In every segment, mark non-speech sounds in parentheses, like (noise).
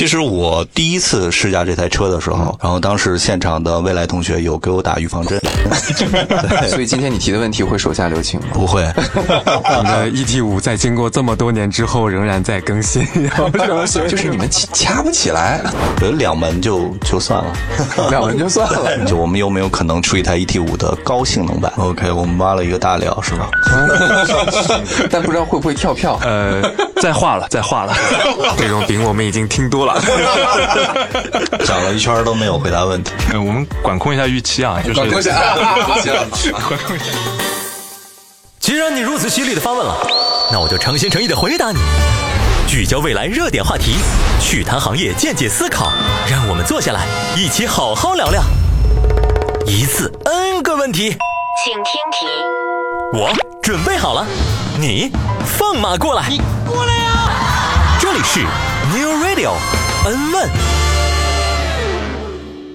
其实我第一次试驾这台车的时候，然后当时现场的未来同学有给我打预防针，(laughs) 所以今天你提的问题会手下留情吗？不会，你们的 ET 五在经过这么多年之后仍然在更新，(laughs) 就是你们掐不起来，有两门就就算了，(laughs) 两门就算了。就我们有没有可能出一台 ET 五的高性能版？OK，我们挖了一个大料是吧？但不知道会不会跳票？呃，再画了，再画了，这种饼我们已经听多了，(laughs) 讲了一圈都没有回答问题。呃，我们管控一下预期啊，就是管控一下 (laughs) (laughs) 既然你如此犀利的发问了，那我就诚心诚意的回答你。聚焦未来热点话题，趣谈行业见解思考，让我们坐下来一起好好聊聊。一次 N 个问题，请听题。我准备好了，你放马过来。你过来呀！这里是 New Radio 恩问。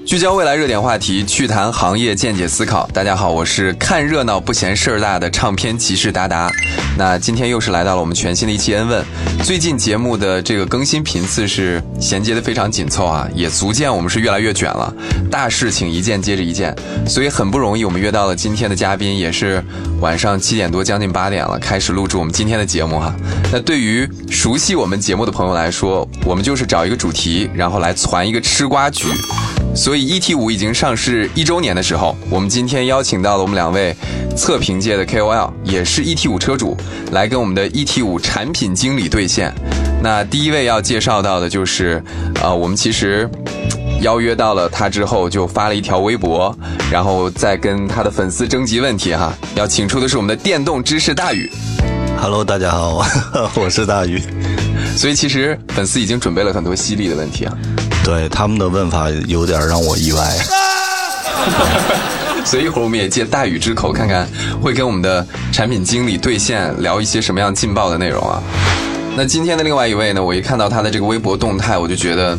聚焦未来热点话题，趣谈行业见解思考。大家好，我是看热闹不嫌事儿大的唱片骑士达达。那今天又是来到了我们全新的一期 N 问。最近节目的这个更新频次是衔接的非常紧凑啊，也足见我们是越来越卷了。大事情一件接着一件，所以很不容易，我们约到了今天的嘉宾，也是晚上七点多将近八点了，开始录制我们今天的节目哈。那对于熟悉我们节目的朋友来说，我们就是找一个主题，然后来攒一个吃瓜局。所以 ET 五已经上市一周年的时候，我们今天邀请到了我们两位测评界的 KOL，也是 ET 五车主，来跟我们的 ET 五产品经理对线。那第一位要介绍到的就是，呃，我们其实邀约到了他之后，就发了一条微博，然后再跟他的粉丝征集问题哈。要请出的是我们的电动知识大宇，Hello，大家好，(laughs) 我是大宇。所以其实粉丝已经准备了很多犀利的问题啊。对他们的问法有点让我意外。(laughs) 所以一会儿我们也借大宇之口，看看会跟我们的产品经理对线聊一些什么样劲爆的内容啊。那今天的另外一位呢，我一看到他的这个微博动态，我就觉得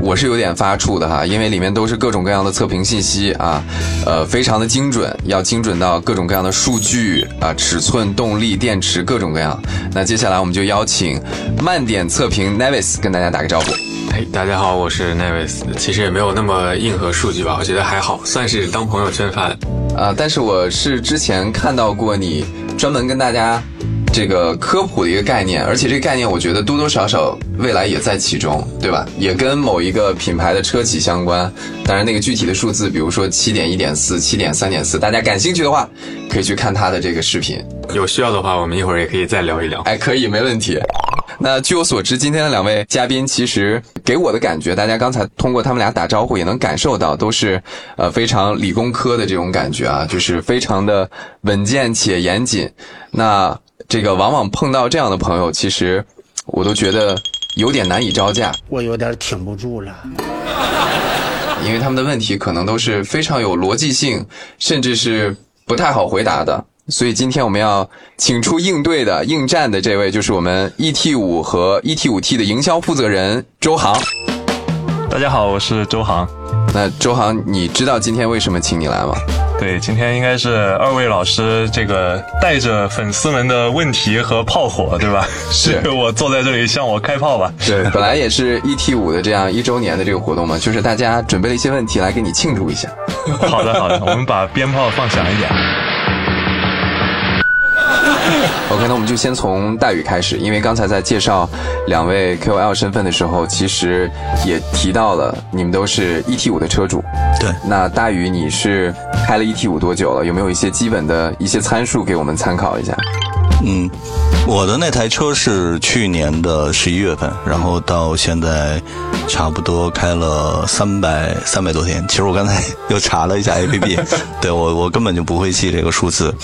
我是有点发怵的哈，因为里面都是各种各样的测评信息啊，呃，非常的精准，要精准到各种各样的数据啊、尺寸、动力、电池各种各样。那接下来我们就邀请慢点测评 Nevis 跟大家打个招呼。哎，大家好，我是 Nevis。其实也没有那么硬核数据吧，我觉得还好，算是当朋友圈发的。啊，但是我是之前看到过你专门跟大家这个科普的一个概念，而且这个概念我觉得多多少少未来也在其中，对吧？也跟某一个品牌的车企相关。当然，那个具体的数字，比如说七点一点四、七点三点四，大家感兴趣的话，可以去看他的这个视频。有需要的话，我们一会儿也可以再聊一聊。哎，可以，没问题。那据我所知，今天的两位嘉宾其实给我的感觉，大家刚才通过他们俩打招呼也能感受到，都是呃非常理工科的这种感觉啊，就是非常的稳健且严谨。那这个往往碰到这样的朋友，其实我都觉得有点难以招架，我有点挺不住了。因为他们的问题可能都是非常有逻辑性，甚至是不太好回答的。所以今天我们要请出应对的、应战的这位，就是我们 ET 五和 ET 五 T 的营销负责人周航。大家好，我是周航。那周航，你知道今天为什么请你来吗？对，今天应该是二位老师这个带着粉丝们的问题和炮火，对吧？是我坐在这里向我开炮吧。对，本来也是 ET 五的这样一周年的这个活动嘛，(laughs) 就是大家准备了一些问题来给你庆祝一下。好的，好的，我们把鞭炮放响一点。OK，那我们就先从大宇开始，因为刚才在介绍两位 KOL 身份的时候，其实也提到了你们都是 ET 五的车主。对，那大宇，你是开了 ET 五多久了？有没有一些基本的一些参数给我们参考一下？嗯，我的那台车是去年的十一月份，然后到现在差不多开了三百三百多天。其实我刚才又查了一下 APP，(laughs) 对我我根本就不会记这个数字。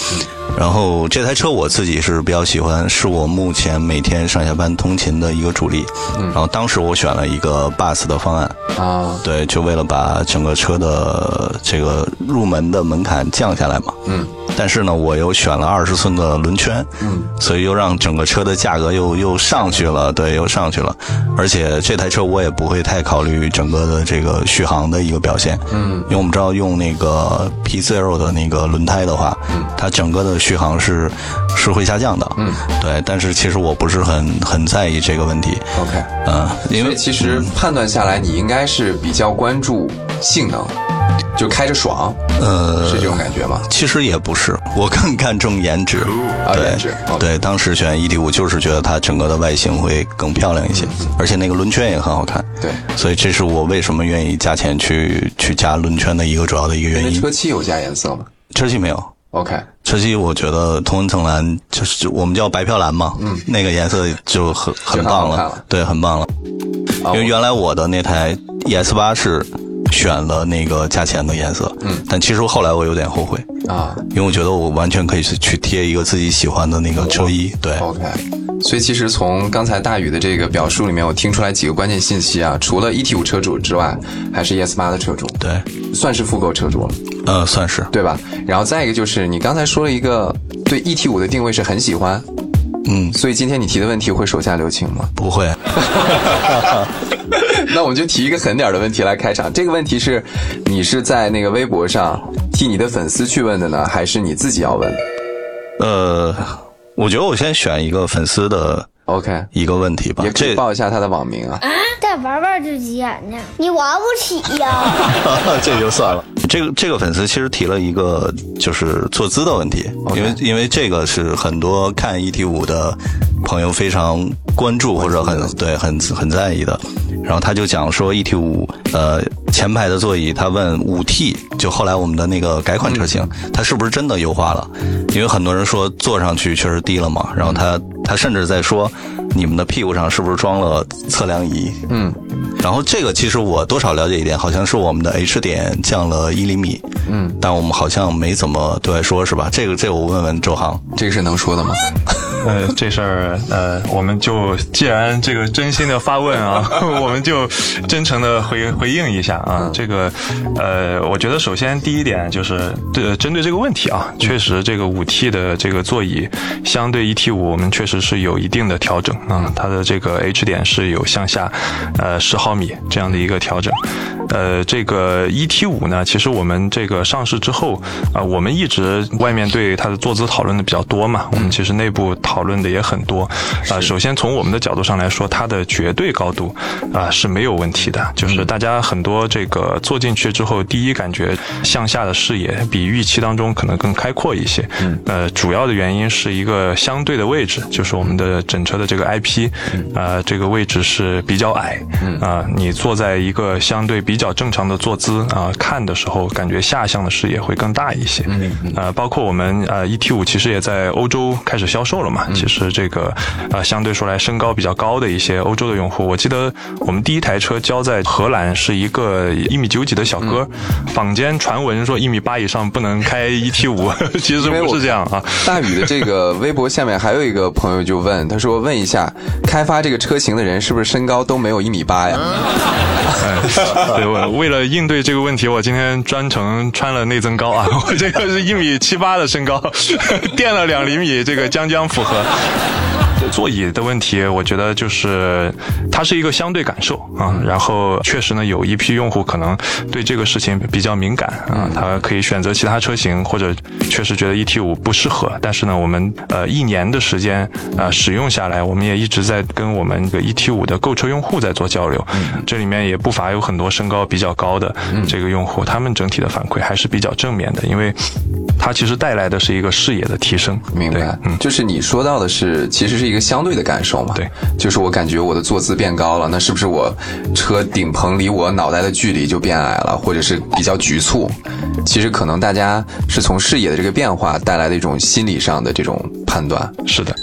然后这台车我自己是比较喜欢，是我目前每天上下班通勤的一个主力。然后当时我选了一个 Bus 的方案，啊，对，就为了把整个车的这个入门的门槛降下来嘛。嗯，但是呢，我又选了二十寸的轮圈，嗯，所以又让整个车的价格又又上去了，对，又上去了。而且这台车我也不会太考虑整个的这个续航的一个表现，嗯，因为我们知道用那个 P Zero 的那个轮胎的话，嗯，它整个的续航是是会下降的，嗯，对。但是其实我不是很很在意这个问题。OK，嗯，因为其实判断下来，你应该是比较关注性能，就开着爽，呃是这种感觉吗？其实也不是，我更看重颜值。啊，对颜值对，当时选 E D 五就是觉得它整个的外形会更漂亮一些，而且那个轮圈也很好看。对，所以这是我为什么愿意加钱去去加轮圈的一个主要的一个原因车。漆有加颜色吗车漆没有，？OK，车漆我觉得同温层蓝就是我们叫白漂蓝嘛，嗯，那个颜色就很很棒了对，很棒了。啊因为原来我的那台 ES 八是选了那个价钱的颜色，嗯，但其实后来我有点后悔，啊。因为我觉得我完全可以去去贴一个自己喜欢的那个车衣，对，，OK。所以其实从刚才大宇的这个表述里面，我听出来几个关键信息啊，除了 ET 五车主之外，还是 ES 八的车主，对，算是复购车主了，呃，算是，对吧？然后再一个就是你刚才说了一个对 ET 五的定位是很喜欢，嗯，所以今天你提的问题会手下留情吗？不会，(laughs) 那我们就提一个狠点儿的问题来开场。这个问题是你是在那个微博上替你的粉丝去问的呢，还是你自己要问呃，我觉得我先选一个粉丝的？OK，一个问题吧也，可以报一下他的网名啊。啊再玩玩就急眼呢，你玩不起呀。(laughs) 这就算了。这个这个粉丝其实提了一个就是坐姿的问题因为因为这个是很多看 ET 五的朋友非常关注或者很对很很在意的。然后他就讲说 ET 五呃前排的座椅，他问五 T 就后来我们的那个改款车型，它是不是真的优化了？因为很多人说坐上去确实低了嘛，然后他他甚至在说你们的屁股上是不是装了测量仪？嗯，然后这个其实我多少了解一点，好像是我们的 H 点降了一厘米，嗯，但我们好像没怎么对外说，是吧？这个这个我问问周航，这个是能说的吗？呃，这事儿呃，我们就既然这个真心的发问啊，(laughs) 我们就真诚的回回应一下啊。这个呃，我觉得首先第一点就是对针对这个问题啊，确实这个五 T 的这个座椅相对 ET 五，我们确实是有一定的调整啊，它的这个 H 点是有向下呃十毫米这样的一个调整。呃，这个 ET 五呢，其实我们这个上市之后啊、我们一直外面对它的坐姿讨论的比较多嘛，我们其实内部讨论的也很多。啊、首先从我们的角度上来说，它的绝对高度啊、是没有问题的，就是大家很多这个坐进去之后，第一感觉向下的视野比预期当中可能更开阔一些。嗯，呃，主要的原因是一个相对的位置，就是我们的整车的这个 IP，啊、这个位置是比较矮，啊、你坐在一个相对比较正常的坐姿啊、看的时候，感觉下向的视野会更大一些。嗯呃，包括我们呃 ET 五其实也在欧洲开始销售了嘛。其实这个呃相对说来身高比较高的一些欧洲的用户，我记得我们第一台车交在荷兰是一个一米九几的小哥，坊间传闻说一米八以上不能开 ET 五，(laughs) 其实不是这样啊。大宇的这个微博下面还有一个朋友就问，他说问一下，开发这个车型的人是不是身高都没有一米八呀？(laughs) 哎，对，我为了应对这个问题，我今天专程穿了内增高啊，(laughs) 我这个是一米七八的身高，垫了两厘米，这个将将符合。 좋. 座椅的问题，我觉得就是它是一个相对感受啊，然后确实呢，有一批用户可能对这个事情比较敏感啊，他可以选择其他车型，或者确实觉得 ET 五不适合。但是呢，我们呃一年的时间啊使用下来，我们也一直在跟我们这个 ET 五的购车用户在做交流，这里面也不乏有很多身高比较高的这个用户，他们整体的反馈还是比较正面的，因为它其实带来的是一个视野的提升。明白，嗯。就是你说到的是，其实是一个相对的感受嘛。对，就是我感觉我的坐姿变高了，那是不是我车顶棚离我脑袋的距离就变矮了，或者是比较局促？其实可能大家是从视野的这个变化带来的一种心理上的这种判断。是的，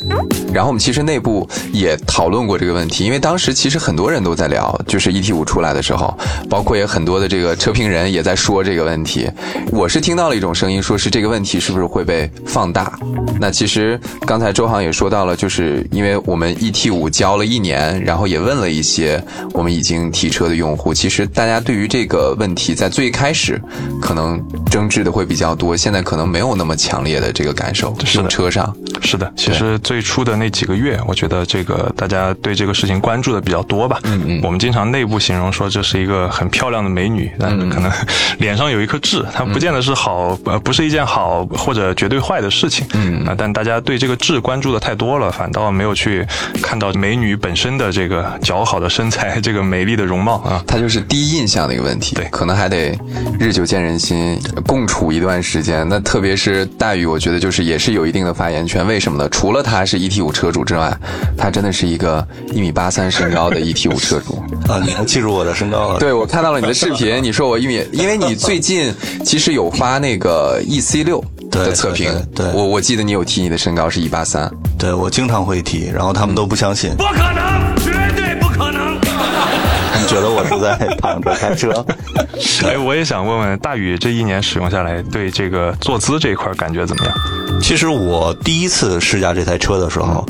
然后我们其实内部也讨论过这个问题，因为当时其实很多人都在聊，就是 ET 五出来的时候，包括也很多的这个车评人也在说这个问题。我是听到了一种声音，说是这个问题是不是会被放大？那其实刚才周航也说到了，就是因为我们 ET 五交了一年，然后也问了一些我们已经提车的用户，其实大家对于这个问题在最开始可能争执的会比较多，现在可能没有那么强烈的这个感受，是车上。是的，其实最初的那几个月，我觉得这个大家对这个事情关注的比较多吧。嗯嗯，我们经常内部形容说这是一个很漂亮的美女，但是可能 (laughs) 脸上有一颗痣，它不见得是好，呃，不是一件好或者绝对坏的事情。嗯啊，但大家对这个痣关注的太多了，反倒没有去看到美女本身的这个姣好的身材，(laughs) 这个美丽的容貌啊。它就是第一印象的一个问题，对可能还得日久见人心，共处一段时间。那特别是大宇，我觉得就是也是有一定的发言权。为什么呢？除了他是 ET 五车主之外，他真的是一个一米八三身高的 ET 五车主。(laughs) 啊，你还记住我的身高了？对，我看到了你的视频，你说我一米，因为你最近其实有发那个 EC 六的测评，我我记得你有提你的身高是一八三，对，我经常会提，然后他们都不相信，不可能，绝对不可能。他们觉得我是在 (laughs) 躺着开车。哎，我也想问问大宇，这一年使用下来，对这个坐姿这一块感觉怎么样？其实我第一次试驾这台车的时候，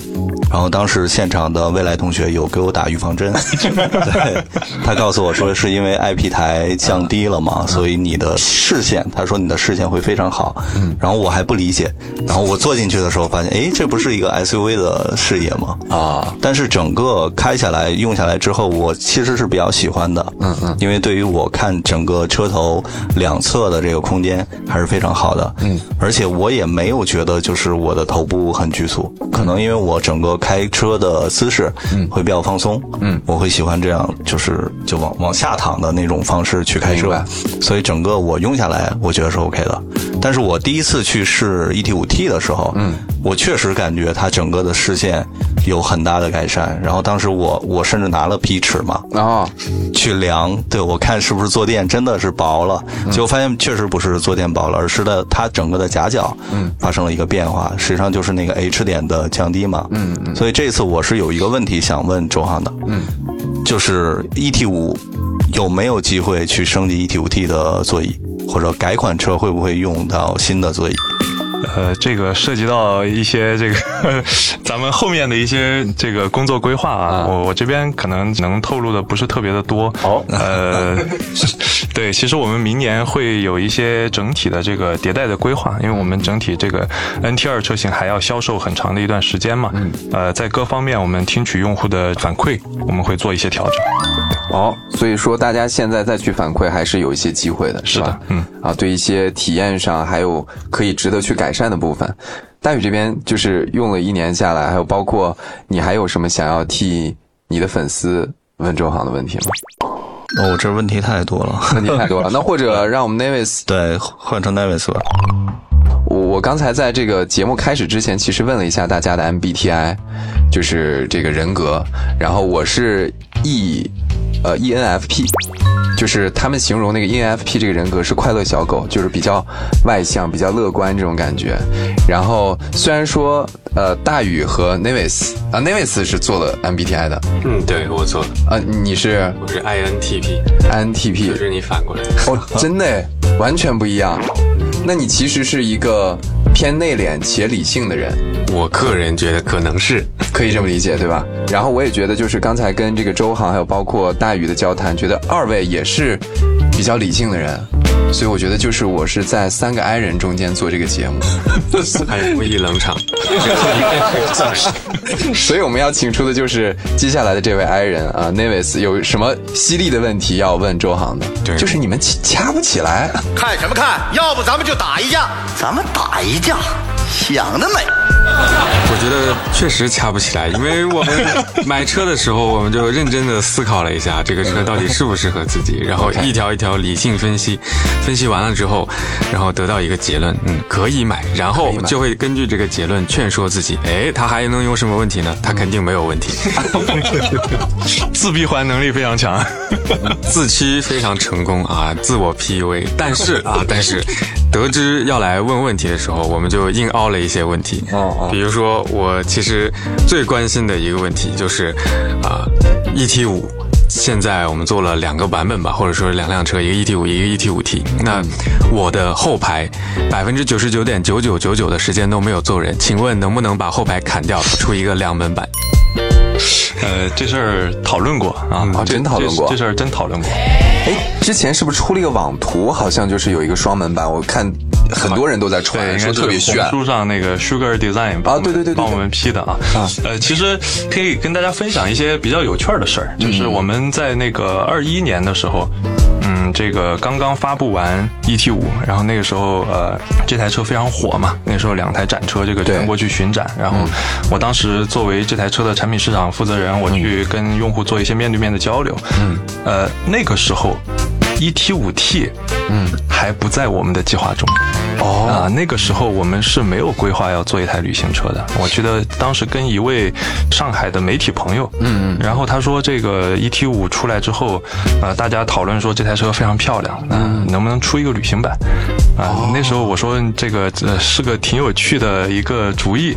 然后当时现场的未来同学有给我打预防针，(laughs) 对他告诉我说是因为 IP 台降低了嘛，所以你的视线，他说你的视线会非常好。然后我还不理解，然后我坐进去的时候发现，哎，这不是一个 SUV 的视野吗？啊，但是整个开下来用下来之后，我其实是比较喜欢的，嗯嗯，因为对于我看整个车头两侧的这个空间还是非常好的，嗯，而且我也没有觉得就是我的头部很局促，可能因为我整个开车的姿势，嗯，会比较放松，嗯，我会喜欢这样，就是就往往下躺的那种方式去开车，所以整个我用下来，我觉得是 OK 的。但是我第一次去试 ET 五 T 的时候，嗯，我确实感觉它整个的视线有很大的改善。然后当时我我甚至拿了皮尺嘛，哦，去量，对我看是不是坐垫真的是薄了，结果发现确实不是坐垫薄了，而是的它整个的夹角嗯。发生了一个变化，实际上就是那个 H 点的降低嘛，嗯嗯，所以这次我是有一个问题想问周航的，嗯，就是 ET 五有没有机会去升级 ET 五 T 的座椅，或者改款车会不会用到新的座椅？呃，这个涉及到一些这个咱们后面的一些这个工作规划啊，我我这边可能能透露的不是特别的多。好呃，(laughs) 对，其实我们明年会有一些整体的这个迭代的规划，因为我们整体这个 NT 二车型还要销售很长的一段时间嘛。嗯。呃，在各方面我们听取用户的反馈，我们会做一些调整。哦，所以说大家现在再去反馈还是有一些机会的，是吧？是嗯，啊，对一些体验上还有可以值得去改善的部分。大宇这边就是用了一年下来，还有包括你还有什么想要替你的粉丝问周航的问题吗？哦，我这问题太多了，问题太多了，(laughs) 那或者让我们 Navis 对，换成 Nevis 吧。我我刚才在这个节目开始之前，其实问了一下大家的 MBTI，就是这个人格，然后我是 E，呃 ENFP，就是他们形容那个 ENFP 这个人格是快乐小狗，就是比较外向、比较乐观这种感觉。然后虽然说呃大宇和 Nevis 啊 Nevis 是做了 MBTI 的，嗯，对我做的，啊你是我是 INTP，INTP，就是你反过来。哦，真的耶完全不一样。那你其实是一个偏内敛且理性的人。我个人觉得可能是，(laughs) 可以这么理解，对吧？然后我也觉得，就是刚才跟这个周航还有包括大宇的交谈，觉得二位也是比较理性的人，所以我觉得就是我是在三个 I 人中间做这个节目，还故意冷场。(laughs) 所以我们要请出的就是接下来的这位 I 人啊，Nevis 有什么犀利的问题要问周航的？对就是你们掐掐不起来。看什么看？要不咱们就打一架。咱们打一架，想得美！(laughs) 我觉得确实掐不起来，因为我们买车的时候，我们就认真的思考了一下这个车到底适不适合自己，然后 (laughs) 一条一条理性分析，分析完了之后，然后得到一个结论，嗯，可以买，然后就会根据这个结论劝说自己，哎，它还能有什么问题呢？它肯定没有问题，(laughs) 自闭环能力非常强。自驱非常成功啊，自我 PUA，但是啊，但是得知要来问问题的时候，我们就硬凹了一些问题，哦哦比如说，我其实最关心的一个问题就是，啊、e t 五。现在我们做了两个版本吧，或者说两辆车，一个 ET 五，一个 ET 五 T。那我的后排百分之九十九点九九九九的时间都没有坐人，请问能不能把后排砍掉，出一个两门版？呃，这事儿讨论过啊，真讨论过这这事儿真讨论过。哎，之前是不是出了一个网图？好像就是有一个双门版，我看很多人都在对，传，说应该特别炫。红书上那个 Sugar Design 帮我们对对对帮我们 P 的啊。啊呃，其实可以跟大家分享一些比较有趣儿的事儿，嗯就是我们在那个二一年的时候。嗯，这个刚刚发布完 ET 五，然后那个时候呃，这台车非常火嘛，那时候两台展车这个全国去巡展，然后我当时作为这台车的产品市场负责人，我去跟用户做一些面对面的交流。嗯，呃，那个时候 ET 五 T，嗯，还不在我们的计划中。哦啊，那个时候我们是没有规划要做一台旅行车的。我记得当时跟一位上海的媒体朋友，嗯嗯，然后他说这个 ET 五出来之后，呃，大家讨论说这台车非常漂亮，嗯、能不能出一个旅行版？啊、那时候我说这个呃是个挺有趣的一个主意，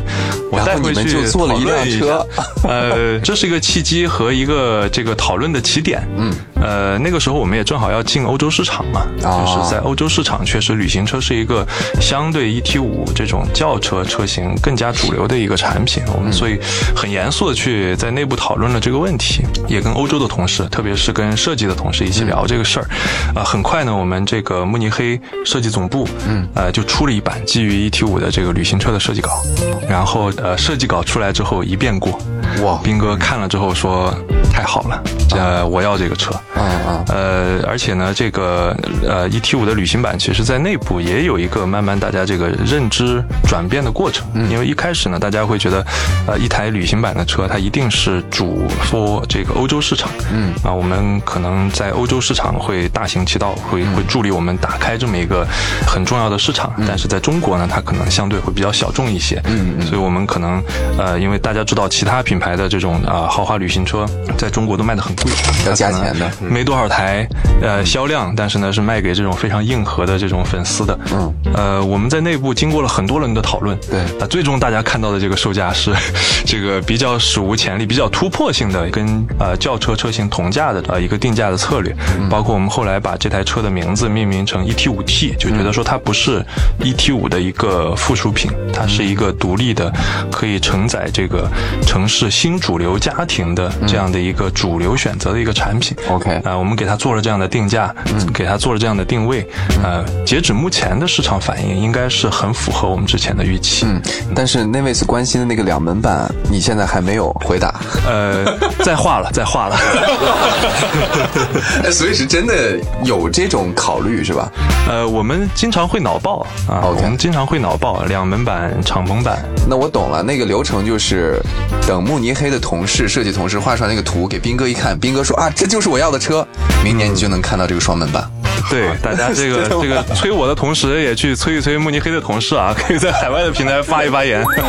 我带回去就做了一辆车 (laughs) 呃，这是一个契机和一个这个讨论的起点。嗯，呃，那个时候我们也正好要进欧洲市场嘛，哦就是在欧洲市场，确实旅行车是一个相对 ET 五这种轿车车型更加主流的一个产品。我们所以很严肃的去在内部讨论了这个问题，也跟欧洲的同事，特别是跟设计的同事一起聊这个事儿。啊、很快呢，我们这个慕尼黑设计总部，嗯，呃，就出了一版基于 ET 五的这个旅行车的设计稿，然后呃，设计稿出来之后一遍过，哇斌哥看了之后说太好了，呃，我要这个车。嗯嗯呃，而且呢，这个呃 ET 五的旅行版，其实在内部也有一个慢慢大家这个认知转变的过程。嗯因为一开始呢，大家会觉得，呃，一台旅行版的车，它一定是主 for 这个欧洲市场。嗯，啊，我们可能在欧洲市场会大行其道，会会助力我们打开这么一个很重要的市场。但是在中国呢，它可能相对会比较小众一些。嗯嗯，所以我们可能呃，因为大家知道其他品牌的这种啊、豪华旅行车，在中国都卖得很贵，要加钱的。没多少台呃销量，但是呢是卖给这种非常硬核的这种粉丝的。嗯，呃，我们在内部经过了很多轮的讨论，对。啊、最终大家看到的这个售价是这个比较史无前例、比较突破性的，跟呃轿车车型同价的呃一个定价的策略。包括我们后来把这台车的名字命名成 ET 五 T，就觉得说它不是 ET 五的一个附属品，它是一个独立的，可以承载这个城市新主流家庭的这样的一个主流选择的一个产品。OK 啊、我们给它做了这样的定价，给它做了这样的定位，呃，截止目前的市场反应，应该是很符合我们之前的预期。嗯，但是那位是关心的那个两门版，你现在还没有回答。呃，(laughs) 再画了，再画了。哎，(laughs) 所以是真的有这种考虑是吧？呃，我们经常会脑爆啊我们经常会脑爆两门版、敞篷版。那我懂了，那个流程就是等慕尼黑的同事、设计同事画出来那个图给斌哥一看，斌哥说啊，这就是我要的车，明年你就能看到这个双门版。(laughs) 对，(laughs) 大家这个 (laughs) 这个催我的同时，也去催一催慕尼黑的同事啊，可以在海外的平台发一发言。对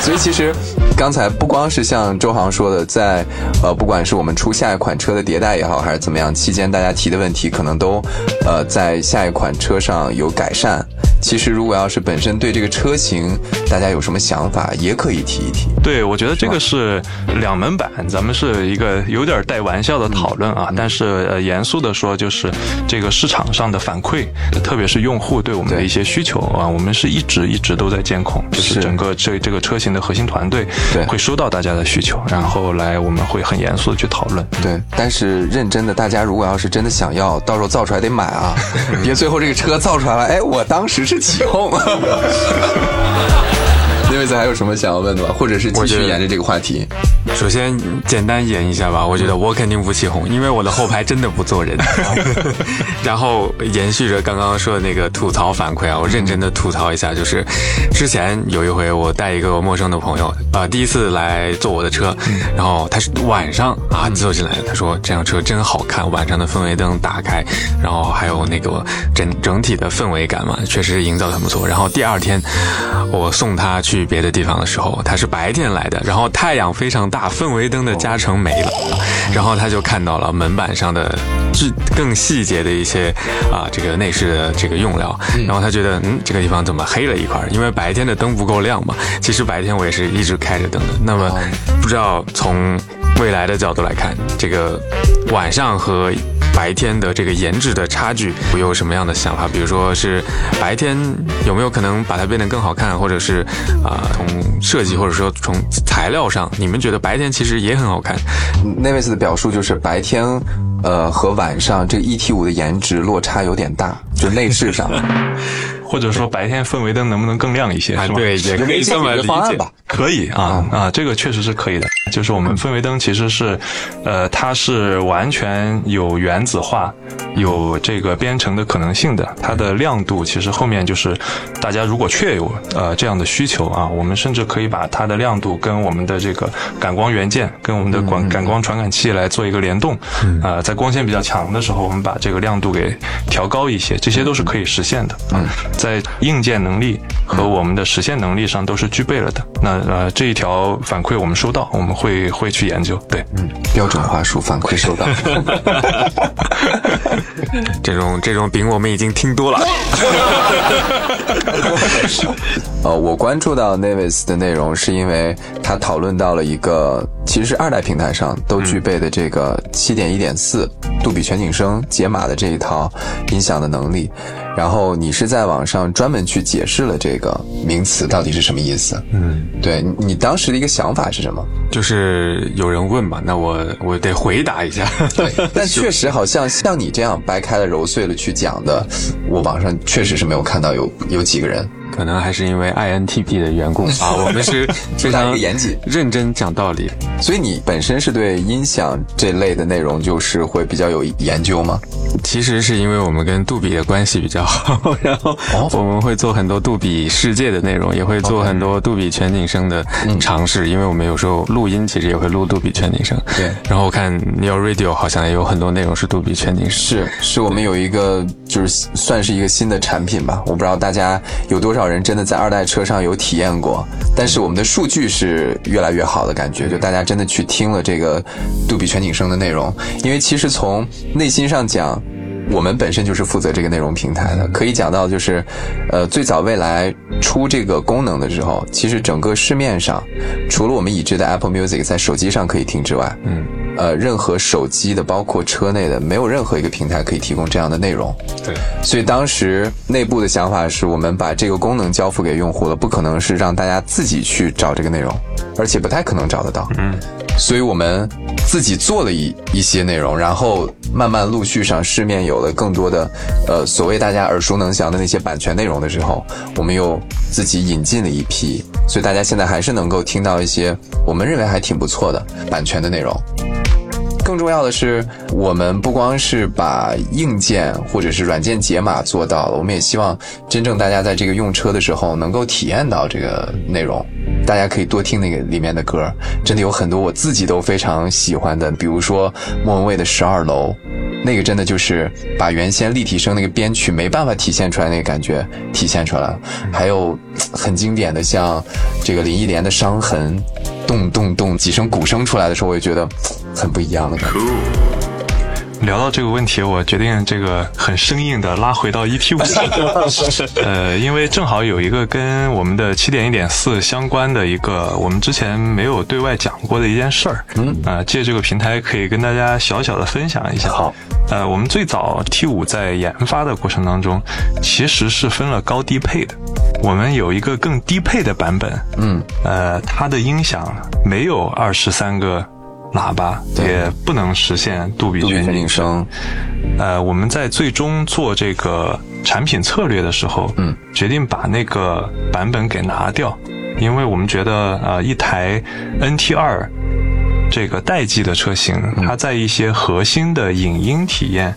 所以其实刚才不光是像周航说的，在呃，不管是我们出下一款车的迭代也好，还是怎么样，期间大家提的问题可能都呃在下一款车上有改善。其实如果要是本身对这个车型大家有什么想法，也可以提一提。对，我觉得这个是两门版，咱们是一个有点带玩笑的讨论啊，但是呃，严肃的说，就是这个市场上的反馈，特别是用户对我们的一些需求啊，我们是一直一直都在监控，就是是整个这这个车型的核心团队对会收到大家的需求，然后来我们会很严肃的去讨论。对，但是认真的，大家如果要是真的想要，到时候造出来得买啊，(laughs) 别最后这个车造出来了，哎，我当时是起哄。那位子还有什么想要问的吗？或者是继续沿着这个话题？首先简单演一下吧，我觉得我肯定不起哄，因为我的后排真的不坐人。(laughs) 然后延续着刚刚说的那个吐槽反馈啊，我认真的吐槽一下，就是之前有一回我带一个陌生的朋友啊、第一次来坐我的车，然后他是晚上啊坐进来，他说这辆车真好看，晚上的氛围灯打开，然后还有那个整整体的氛围感嘛，确实营造的很不错。然后第二天我送他去别的地方的时候，他是白天来的，然后太阳非常大，氛围灯的加成没了，然后他就看到了门板上的更更细节的一些啊这个内饰的这个用料，然后他觉得嗯这个地方怎么黑了一块？因为白天的灯不够亮嘛。其实白天我也是一直开着灯的。那么不知道从未来的角度来看，这个晚上和白天的这个颜值的差距，我有什么样的想法？比如说是白天有没有可能把它变得更好看，或者是啊从设计或者说从材料上，你们觉得白天其实也很好看？那位子的表述就是白天呃和晚上这个 ET 五的颜值落差有点大，就内饰上。(laughs) 或者说白天氛围灯能不能更亮一些？是吧？对，也可以这么理解吧。可以啊啊，这个确实是可以的。就是我们氛围灯其实是，呃，它是完全有原子化、有这个编程的可能性的。它的亮度其实后面就是大家如果确有呃这样的需求啊，我们甚至可以把它的亮度跟我们的这个感光元件、跟我们的感感光传感器来做一个联动。啊，在光线比较强的时候，我们把这个亮度给调高一些，这些都是可以实现的。嗯，在硬件能力和我们的实现能力上都是具备了的。那呃这一条反馈我们收到，我们会会去研究。对，嗯，标准话术反馈收到。(laughs) 这种这种饼我们已经听多了。(laughs) 呃，我关注到 Navis 的内容，是因为他讨论到了一个，其实是二代平台上都具备的这个七点一点四杜比全景声解码的这一套音响的能力。然后你是在网上专门去解释了这个名词到底是什么意思？嗯，对你当时的一个想法是什么？就是有人问嘛，那我我得回答一下。对，但 (laughs) 确实好像像你这样掰开了揉碎了去讲的，我网上确实是没有看到有有几个人。可能还是因为 INTP 的缘故 (laughs) 啊，我们是非常严谨、认真讲道理。所以你本身是对音响这类的内容就是会比较有研究吗？其实是因为我们跟杜比的关系比较好，然后我们会做很多杜比世界的内容，也会做很多杜比全景声的尝试。因为我们有时候录音其实也会录杜比全景声。对。然后我看 Neo Radio 好像也有很多内容是杜比全景声。是，是我们有一个就是算是一个新的产品吧，我不知道大家有多少人真的在二代车上有体验过，但是我们的数据是越来越好的感觉，就大家真的去听了这个杜比全景声的内容，因为其实从内心上讲。我们本身就是负责这个内容平台的，可以讲到就是，呃，最早未来出这个功能的时候，其实整个市面上，除了我们已知的 Apple Music 在手机上可以听之外，嗯，呃，任何手机的，包括车内的，没有任何一个平台可以提供这样的内容。对，所以当时内部的想法是我们把这个功能交付给用户了，不可能是让大家自己去找这个内容，而且不太可能找得到。嗯。所以我们自己做了一一些内容，然后慢慢陆续上市面有了更多的，呃，所谓大家耳熟能详的那些版权内容的时候，我们又自己引进了一批，所以大家现在还是能够听到一些我们认为还挺不错的版权的内容。更重要的是，我们不光是把硬件或者是软件解码做到了，我们也希望真正大家在这个用车的时候能够体验到这个内容。大家可以多听那个里面的歌，真的有很多我自己都非常喜欢的，比如说莫文蔚的《十二楼》，那个真的就是把原先立体声那个编曲没办法体现出来那个感觉体现出来了。还有很经典的像这个林忆莲的《伤痕》。咚咚咚几声鼓声出来的时候，我也觉得很不一样的感觉。聊到这个问题，我决定这个很生硬的拉回到 ET 五。(laughs) 呃，因为正好有一个跟我们的七点一点四相关的一个，我们之前没有对外讲过的一件事儿。嗯，啊，借这个平台可以跟大家小小的分享一下。好，呃，我们最早 T 五在研发的过程当中，其实是分了高低配的。我们有一个更低配的版本，嗯，呃，它的音响没有二十三个喇叭，也不能实现杜比全景声。呃，我们在最终做这个产品策略的时候，嗯，决定把那个版本给拿掉，因为我们觉得，呃，一台 NT 二。这个代际的车型，它在一些核心的影音体验，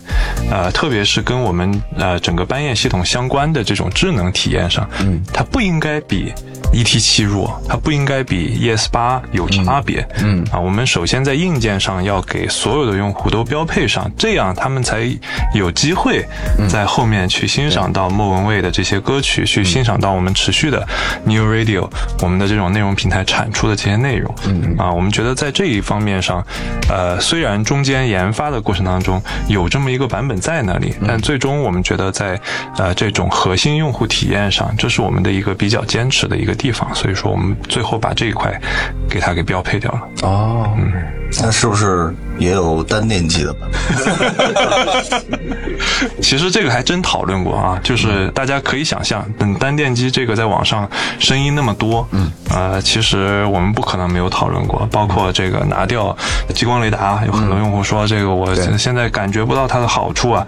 呃，特别是跟我们呃整个斑叶系统相关的这种智能体验上，嗯，它不应该比 ET 七弱，它不应该比 ES 八有差别。嗯。啊，我们首先在硬件上要给所有的用户都标配上，这样他们才有机会在后面去欣赏到莫文蔚的这些歌曲，去欣赏到我们持续的 New Radio 我们的这种内容平台产出的这些内容。嗯啊，我们觉得在这一方面上，呃，虽然中间研发的过程当中有这么一个版本在那里，但最终我们觉得在呃这种核心用户体验上，这是我们的一个比较坚持的一个地方，所以说我们最后把这一块给它给标配掉了。哦，那是不是也有单电机的版本？(laughs) 其实这个还真讨论过啊，就是大家可以想象，嗯，单电机这个在网上声音那么多，嗯，呃，其实我们不可能没有讨论过，包括这个拿掉激光雷达，有很多用户说这个我现在感觉不到它的好处啊，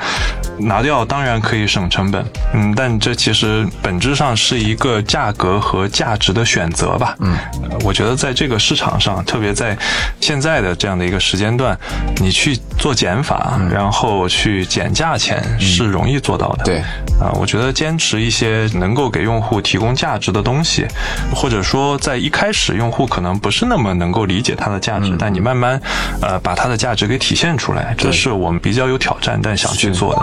拿掉当然可以省成本，嗯，但这其实本质上是一个价格和价值的选择吧，嗯，我觉得在这个市场上，特别在现在的这样的一个时间段，你去做减法，然后去减价钱是容易做到的。对。啊，我觉得坚持一些能够给用户提供价值的东西，或者说在一开始用户可能不是那么能够理解它的价值，但你慢慢呃把它的价值给体现出来，这是我们比较有挑战但想去做的。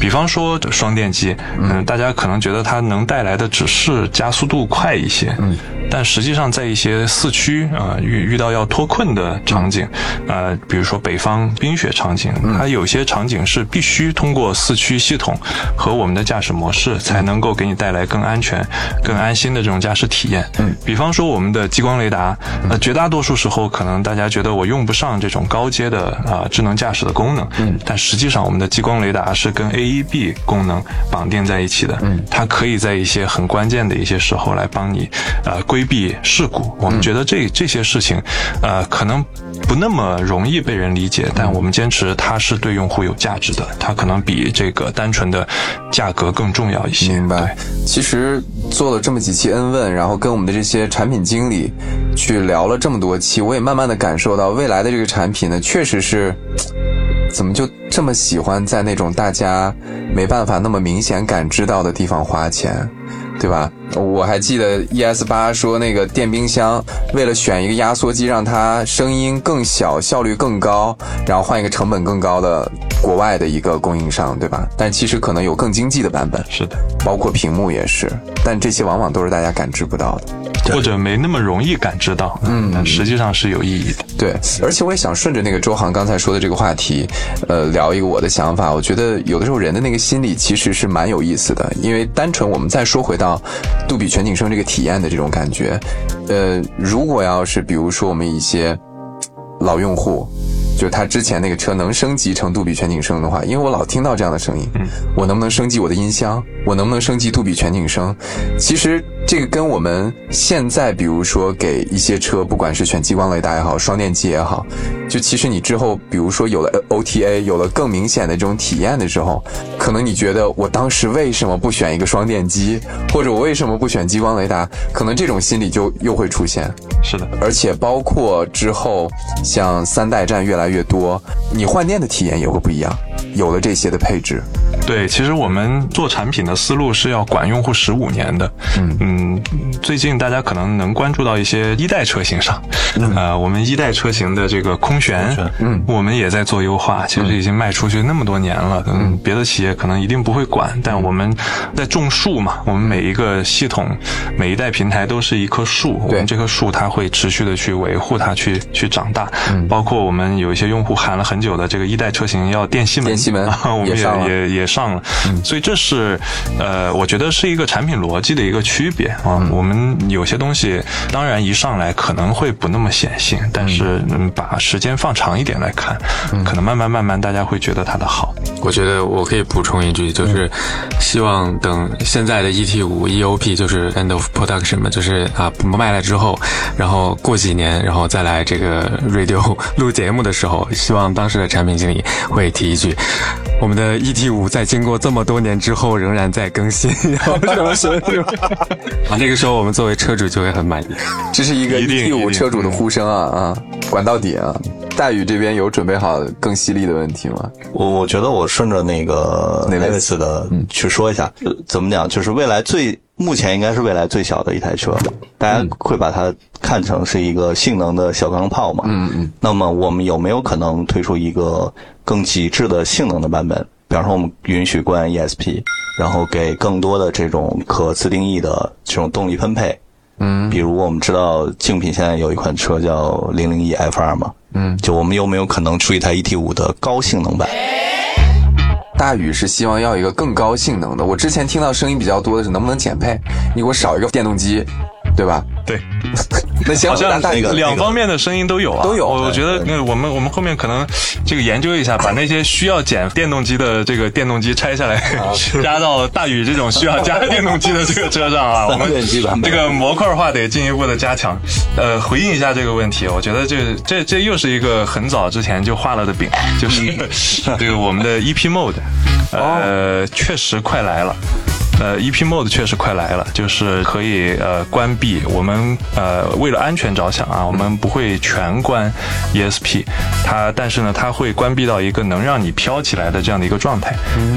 比方说双电机，嗯，大家可能觉得它能带来的只是加速度快一些，嗯，但实际上在一些四驱啊、遇遇到要脱困的场景，呃，比如说北方冰雪场景，它有些场景是必须通过四驱系统和我们的驾驶模式才能够给你带来更安全、更安心的这种驾驶体验。嗯，比方说我们的激光雷达，呃，绝大多数时候可能大家觉得我用不上这种高阶的啊、智能驾驶的功能，嗯，但实际上我们的激光雷达是跟 AEB 功能绑定在一起的，嗯，它可以在一些很关键的一些时候来帮你呃规避事故。我们觉得这这些事情，呃，可能不那么容易被人理解，但我们坚持它是对用户有价值的，它可能比这个单纯的价格更重要一些。明白。其实做了这么几期恩问，然后跟我们的这些产品经理去聊了这么多期，我也慢慢的感受到未来的这个产品呢，确实是。怎么就这么喜欢在那种大家没办法那么明显感知到的地方花钱，对吧？我还记得 ES 八说那个电冰箱，为了选一个压缩机，让它声音更小、效率更高，然后换一个成本更高的国外的一个供应商，对吧？但其实可能有更经济的版本，是的，包括屏幕也是，但这些往往都是大家感知不到的，或者没那么容易感知到，嗯，但实际上是有意义的。对，而且我也想顺着那个周航刚才说的这个话题，呃，聊一个我的想法。我觉得有的时候人的那个心理其实是蛮有意思的，因为单纯我们再说回到杜比全景声这个体验的这种感觉，呃，如果要是比如说我们一些老用户。就是他之前那个车能升级成杜比全景声的话，因为我老听到这样的声音，我能不能升级我的音箱？我能不能升级杜比全景声？其实这个跟我们现在，比如说给一些车，不管是选激光雷达也好，双电机也好，就其实你之后，比如说有了 OTA，有了更明显的这种体验的时候，可能你觉得我当时为什么不选一个双电机，或者我为什么不选激光雷达？可能这种心理就又会出现。是的，而且包括之后像三代站越来越多，你换电的体验也会不一样。有了这些的配置，对，其实我们做产品的思路是要管用户十五年的。嗯嗯，最近大家可能能关注到一些一代车型上，呃，我们一代车型的这个空悬，嗯，我们也在做优化。其实已经卖出去那么多年了，嗯，别的企业可能一定不会管，但我们在种树嘛，我们每一个系统、每一代平台都是一棵树，我们这棵树它会持续的去维护它，去去长大。嗯，包括我们有一些用户喊了很久的这个一代车型要电吸门。电吸门我们也也也上了，所以这是呃，我觉得是一个产品逻辑的一个区别啊。我们有些东西当然一上来可能会不那么显性，但是嗯，把时间放长一点来看，可能慢慢慢慢大家会觉得它的好。我觉得我可以补充一句，就是希望等现在的 ET 五 EOP 就是 End of Production 嘛，就是啊卖了之后，然后过几年，然后再来这个 (laughs) Radio 录节目的时候，希望当时的产品经理会提一句。我们的 ET 五在经过这么多年之后仍然在更新，(laughs) 然后什么什么什么啊，那个时候我们作为车主就会很满意。这是一个 ET 五车主的呼声啊啊，管到底啊！大宇这边有准备好更犀利的问题吗？我我觉得我顺着那个那位内维斯的去说一下，呃怎么讲？就是未来最目前应该是未来最小的一台车，大家会把它看成是一个性能的小钢炮嘛？嗯嗯。那么我们有没有可能推出一个更极致的性能的版本？比方说，我们允许关 ESP，然后给更多的这种可自定义的这种动力分配。嗯比如我们知道竞品现在有一款车叫零零一 F 二嘛，嗯，就我们有没有可能出一台 ET 五的高性能版？大宇是希望要一个更高性能的。我之前听到声音比较多的是能不能减配？你给我少一个电动机，对吧？对，(laughs) 那行，好像两方面的声音都有啊，都有我我觉得，那我们我们后面可能这个研究一下，把那些需要减电动机的这个电动机拆下来，(laughs) 加到大宇这种需要加电动机的这个车上啊。我们这个模块化得进一步的加强。呃，回应一下这个问题，我觉得这这这又是一个很早之前就画了的饼，就是 (laughs) 这个我们的 EP Mode，呃，确实快来了。呃，EP Mode 确实快来了，就是可以呃关闭。我们呃为了安全着想啊，我们不会全关 ESP，它但是呢，它会关闭到一个能让你飘起来的这样的一个状态。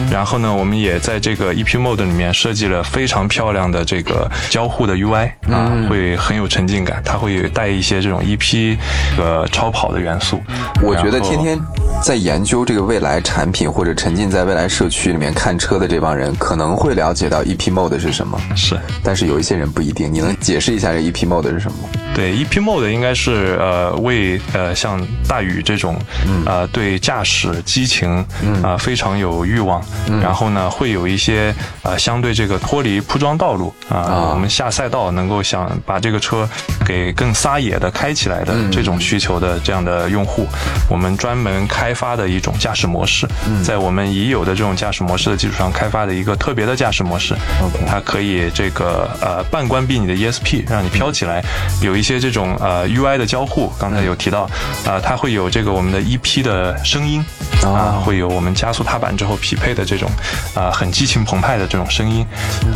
然后呢，我们也在这个 EP Mode 里面设计了非常漂亮的这个交互的 UI 啊，会很有沉浸感。它会带一些这种 EP 呃超跑的元素。我觉得天天在研究这个未来产品或者沉浸在未来社区里面看车的这帮人，可能会了解到 EP Mode 是什么，是。但是有一些人不一定。你能解释一下这 EP Mode 是什么？吗？对，EP Mode 应该是呃为呃像大宇这种呃对驾驶激情啊、非常有欲望，然后呢会有一些呃相对这个脱离铺装道路啊、啊。我们下赛道能够想把这个车给更撒野的开起来的这种需求的这样的用户，我们专门开发的一种驾驶模式，在我们已有的这种驾驶模式的基础上开发的一个特别的驾驶模式 OK 它可以这个呃半关闭你的 ESP，让你飘起来，有一些这种呃 UI 的交互，刚才有提到，啊、它会有这个我们的 EP 的声音啊、会有我们加速踏板之后匹配的这种啊、很激情澎湃的这种声音，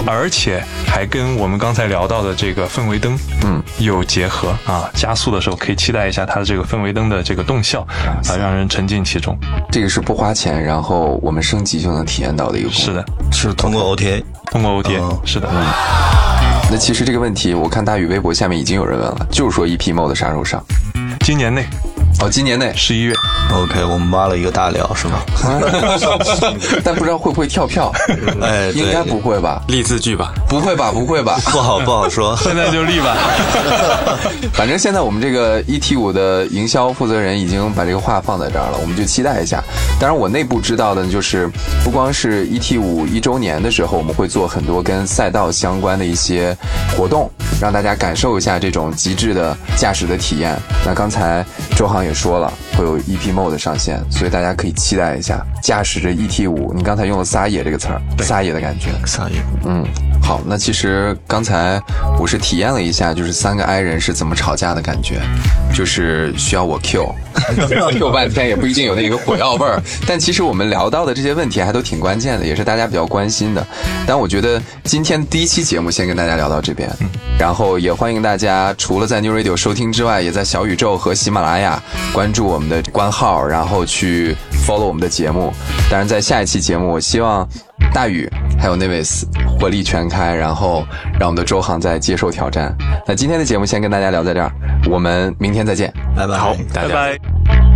而且还跟我们刚才聊到的这个氛围灯嗯有结合啊，加速的时候可以期待一下它的这个氛围灯的这个动效啊，让人沉浸其中。这个是不花钱，然后我们升级就能体验到的一个功能。是的，是通过 OTA。通过 OTA，、嗯是的。那其实这个问题，我看大宇微博下面已经有人问了，就是说 EP Mode 啥时候上？今年内哦，今年内，十一月，OK，我们挖了一个大料是吗？(laughs) 但不知道会不会跳票？(laughs) 哎，应该不会吧？立字据吧。不会吧？不会吧？(laughs) 不好不好说。现在就立吧。反正现在我们这个 ET 五的营销负责人已经把这个话放在这儿了，我们就期待一下。当然，我内部知道的就是，不光是 ET 五一周年的时候，我们会做很多跟赛道相关的一些活动，让大家感受一下这种极致的驾驶的体验。那刚才周航也说了，会有 EP Mode 上线，所以大家可以期待一下驾驶着 ET 五。你刚才用了“撒野”这个词儿，撒野的感觉。撒野。嗯，好，那其实刚才我是体验了一下，就是三个 i 人是怎么吵架的感觉，就是需要我 Q，Q (laughs) (laughs) 半天也不一定有那个火药味儿。但其实我们聊到的这些问题还都挺关键的，也是大家比较关心的。但我觉得今天第一期节目先跟大家聊到这边，然后也欢迎大家除了在 New Radio 收听之外，也在小宇宙和喜马拉雅关注我们的官号，然后去 follow 我们的节目。当然，在下一期节目，我希望大宇还有 Nevis 火力全开，然后让我们的周航再接受挑战。那今天的节目先跟大家聊在这儿，我们明天再见。拜拜。好，大拜家。拜。